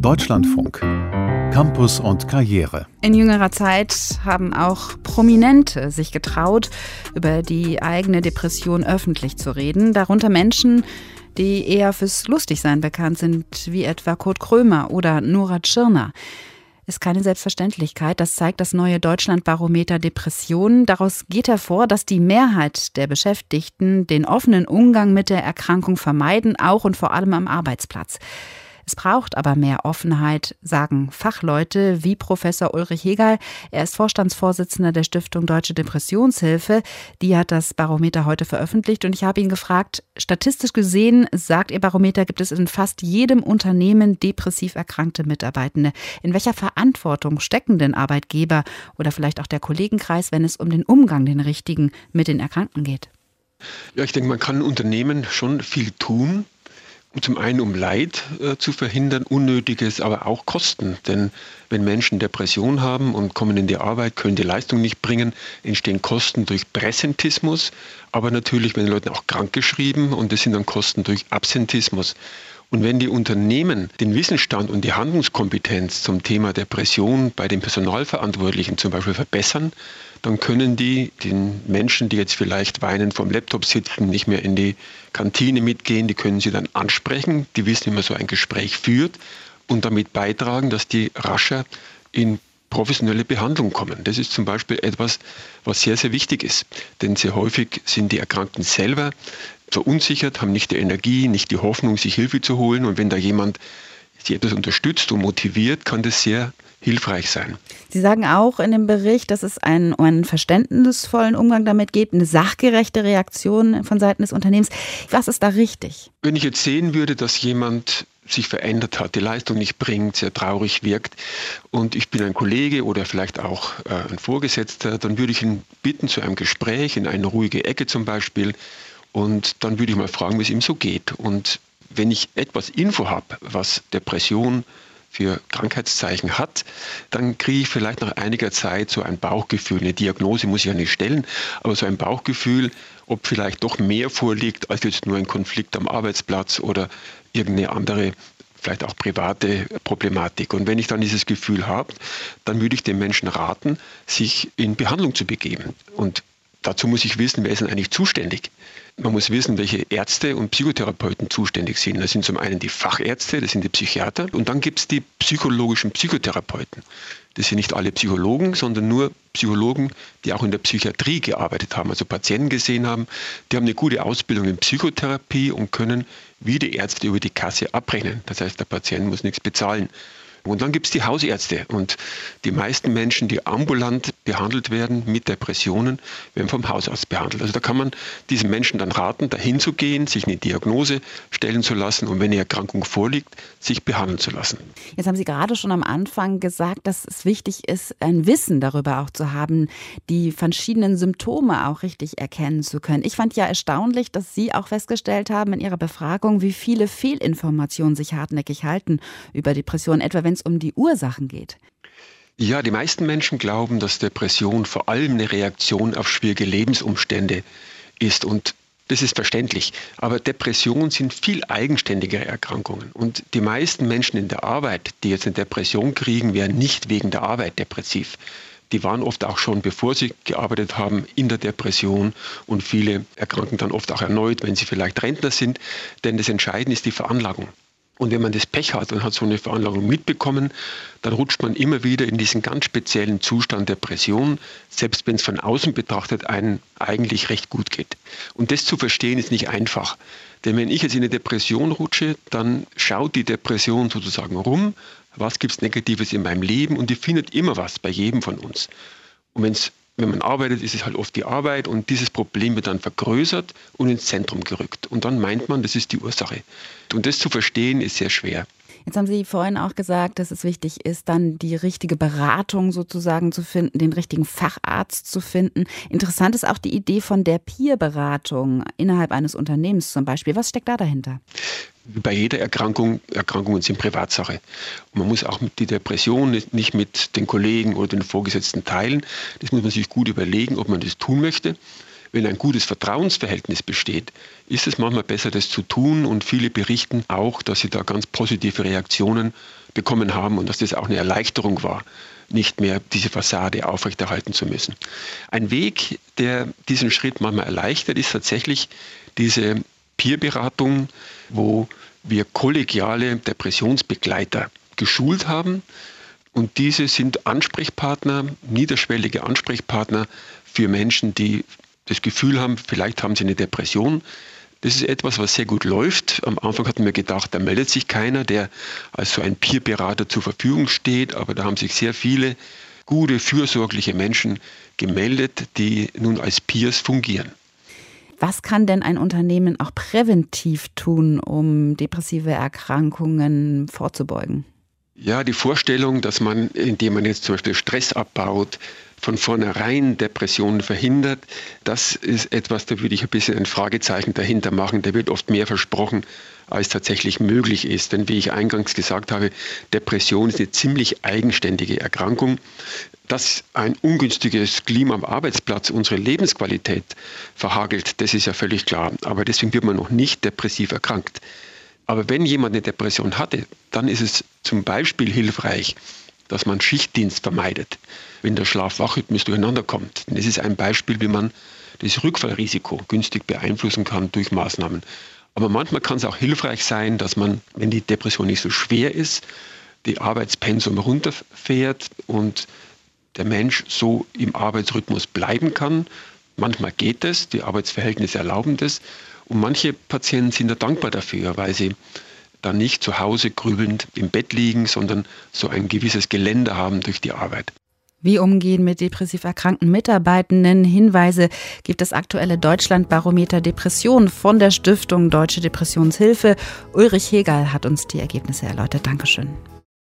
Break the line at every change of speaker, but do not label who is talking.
Deutschlandfunk. Campus und Karriere.
In jüngerer Zeit haben auch Prominente sich getraut, über die eigene Depression öffentlich zu reden. Darunter Menschen, die eher fürs Lustigsein bekannt sind, wie etwa Kurt Krömer oder Nora Tschirner ist keine Selbstverständlichkeit. Das zeigt das neue Deutschlandbarometer Depressionen. Daraus geht hervor, dass die Mehrheit der Beschäftigten den offenen Umgang mit der Erkrankung vermeiden, auch und vor allem am Arbeitsplatz. Es braucht aber mehr Offenheit, sagen Fachleute wie Professor Ulrich Hegel. Er ist Vorstandsvorsitzender der Stiftung Deutsche Depressionshilfe. Die hat das Barometer heute veröffentlicht und ich habe ihn gefragt, statistisch gesehen, sagt Ihr Barometer, gibt es in fast jedem Unternehmen depressiv erkrankte Mitarbeitende. In welcher Verantwortung stecken denn Arbeitgeber oder vielleicht auch der Kollegenkreis, wenn es um den Umgang, den richtigen, mit den Erkrankten geht?
Ja, ich denke, man kann Unternehmen schon viel tun. Zum einen, um Leid äh, zu verhindern, Unnötiges, aber auch Kosten. Denn wenn Menschen Depression haben und kommen in die Arbeit, können die Leistung nicht bringen, entstehen Kosten durch Präsentismus, aber natürlich werden Leute auch krankgeschrieben und das sind dann Kosten durch Absentismus. Und wenn die Unternehmen den Wissensstand und die Handlungskompetenz zum Thema Depression bei den Personalverantwortlichen zum Beispiel verbessern, dann können die den Menschen, die jetzt vielleicht weinend vom Laptop sitzen, nicht mehr in die Kantine mitgehen, die können sie dann ansprechen, die wissen, wie man so ein Gespräch führt und damit beitragen, dass die rascher in professionelle Behandlung kommen. Das ist zum Beispiel etwas, was sehr, sehr wichtig ist. Denn sehr häufig sind die Erkrankten selber verunsichert, haben nicht die Energie, nicht die Hoffnung, sich Hilfe zu holen. Und wenn da jemand sie etwas unterstützt und motiviert, kann das sehr hilfreich sein.
Sie sagen auch in dem Bericht, dass es einen, einen verständnisvollen Umgang damit geht, eine sachgerechte Reaktion von Seiten des Unternehmens. Was ist da richtig?
Wenn ich jetzt sehen würde, dass jemand sich verändert hat, die Leistung nicht bringt, sehr traurig wirkt und ich bin ein Kollege oder vielleicht auch äh, ein Vorgesetzter, dann würde ich ihn bitten zu einem Gespräch in eine ruhige Ecke zum Beispiel und dann würde ich mal fragen, wie es ihm so geht. Und wenn ich etwas Info habe, was Depression für Krankheitszeichen hat, dann kriege ich vielleicht nach einiger Zeit so ein Bauchgefühl. Eine Diagnose muss ich ja nicht stellen, aber so ein Bauchgefühl, ob vielleicht doch mehr vorliegt als jetzt nur ein Konflikt am Arbeitsplatz oder irgendeine andere vielleicht auch private Problematik. Und wenn ich dann dieses Gefühl habe, dann würde ich den Menschen raten, sich in Behandlung zu begeben. Und dazu muss ich wissen, wer ist denn eigentlich zuständig? Man muss wissen, welche Ärzte und Psychotherapeuten zuständig sind. Das sind zum einen die Fachärzte, das sind die Psychiater und dann gibt es die psychologischen Psychotherapeuten. Das sind nicht alle Psychologen, sondern nur Psychologen, die auch in der Psychiatrie gearbeitet haben, also Patienten gesehen haben. Die haben eine gute Ausbildung in Psychotherapie und können wie die Ärzte über die Kasse abrechnen. Das heißt, der Patient muss nichts bezahlen. Und dann gibt es die Hausärzte. Und die meisten Menschen, die ambulant behandelt werden mit Depressionen, werden vom Hausarzt behandelt. Also da kann man diesen Menschen dann raten, dahin zu gehen, sich eine Diagnose stellen zu lassen und wenn eine Erkrankung vorliegt, sich behandeln zu lassen.
Jetzt haben Sie gerade schon am Anfang gesagt, dass es wichtig ist, ein Wissen darüber auch zu haben, die verschiedenen Symptome auch richtig erkennen zu können. Ich fand ja erstaunlich, dass Sie auch festgestellt haben in Ihrer Befragung, wie viele Fehlinformationen sich hartnäckig halten über Depressionen, etwa wenn es um die Ursachen geht?
Ja, die meisten Menschen glauben, dass Depression vor allem eine Reaktion auf schwierige Lebensumstände ist und das ist verständlich. Aber Depressionen sind viel eigenständigere Erkrankungen. Und die meisten Menschen in der Arbeit, die jetzt eine Depression kriegen, wären nicht wegen der Arbeit depressiv. Die waren oft auch schon, bevor sie gearbeitet haben, in der Depression und viele erkranken dann oft auch erneut, wenn sie vielleicht Rentner sind. Denn das Entscheidende ist die Veranlagung. Und wenn man das Pech hat und hat so eine Veranlagung mitbekommen, dann rutscht man immer wieder in diesen ganz speziellen Zustand Depression, selbst wenn es von außen betrachtet einen eigentlich recht gut geht. Und das zu verstehen ist nicht einfach. Denn wenn ich jetzt in eine Depression rutsche, dann schaut die Depression sozusagen rum, was gibt es Negatives in meinem Leben und die findet immer was bei jedem von uns. Und wenn es wenn man arbeitet, ist es halt oft die Arbeit und dieses Problem wird dann vergrößert und ins Zentrum gerückt. Und dann meint man, das ist die Ursache. Und das zu verstehen, ist sehr schwer.
Jetzt haben Sie vorhin auch gesagt, dass es wichtig ist, dann die richtige Beratung sozusagen zu finden, den richtigen Facharzt zu finden. Interessant ist auch die Idee von der Peer-Beratung innerhalb eines Unternehmens zum Beispiel. Was steckt da dahinter?
bei jeder Erkrankung, Erkrankungen sind Privatsache. Man muss auch die Depression nicht mit den Kollegen oder den Vorgesetzten teilen. Das muss man sich gut überlegen, ob man das tun möchte. Wenn ein gutes Vertrauensverhältnis besteht, ist es manchmal besser, das zu tun. Und viele berichten auch, dass sie da ganz positive Reaktionen bekommen haben und dass das auch eine Erleichterung war, nicht mehr diese Fassade aufrechterhalten zu müssen. Ein Weg, der diesen Schritt manchmal erleichtert, ist tatsächlich diese Peerberatung, wo wir kollegiale Depressionsbegleiter geschult haben. Und diese sind Ansprechpartner, niederschwellige Ansprechpartner für Menschen, die das Gefühl haben, vielleicht haben sie eine Depression. Das ist etwas, was sehr gut läuft. Am Anfang hatten wir gedacht, da meldet sich keiner, der als so ein Peerberater zur Verfügung steht, aber da haben sich sehr viele gute, fürsorgliche Menschen gemeldet, die nun als Peers fungieren.
Was kann denn ein Unternehmen auch präventiv tun, um depressive Erkrankungen vorzubeugen?
Ja, die Vorstellung, dass man, indem man jetzt zum Beispiel Stress abbaut, von vornherein Depressionen verhindert, das ist etwas, da würde ich ein bisschen ein Fragezeichen dahinter machen. Da wird oft mehr versprochen, als tatsächlich möglich ist. Denn wie ich eingangs gesagt habe, Depression ist eine ziemlich eigenständige Erkrankung. Dass ein ungünstiges Klima am Arbeitsplatz unsere Lebensqualität verhagelt, das ist ja völlig klar. Aber deswegen wird man noch nicht depressiv erkrankt. Aber wenn jemand eine Depression hatte, dann ist es zum Beispiel hilfreich, dass man Schichtdienst vermeidet, wenn der Schlaf-Wach-Rhythmus durcheinander kommt. Das ist ein Beispiel, wie man das Rückfallrisiko günstig beeinflussen kann durch Maßnahmen. Aber manchmal kann es auch hilfreich sein, dass man, wenn die Depression nicht so schwer ist, die Arbeitspensum runterfährt und der Mensch so im Arbeitsrhythmus bleiben kann. Manchmal geht es, die Arbeitsverhältnisse erlauben das. Und manche Patienten sind da dankbar dafür, weil sie dann nicht zu Hause grübelnd im Bett liegen, sondern so ein gewisses Geländer haben durch die Arbeit.
Wie umgehen mit depressiv erkrankten Mitarbeitenden? Hinweise gibt das aktuelle Deutschlandbarometer Depression von der Stiftung Deutsche Depressionshilfe. Ulrich Hegel hat uns die Ergebnisse erläutert. Dankeschön.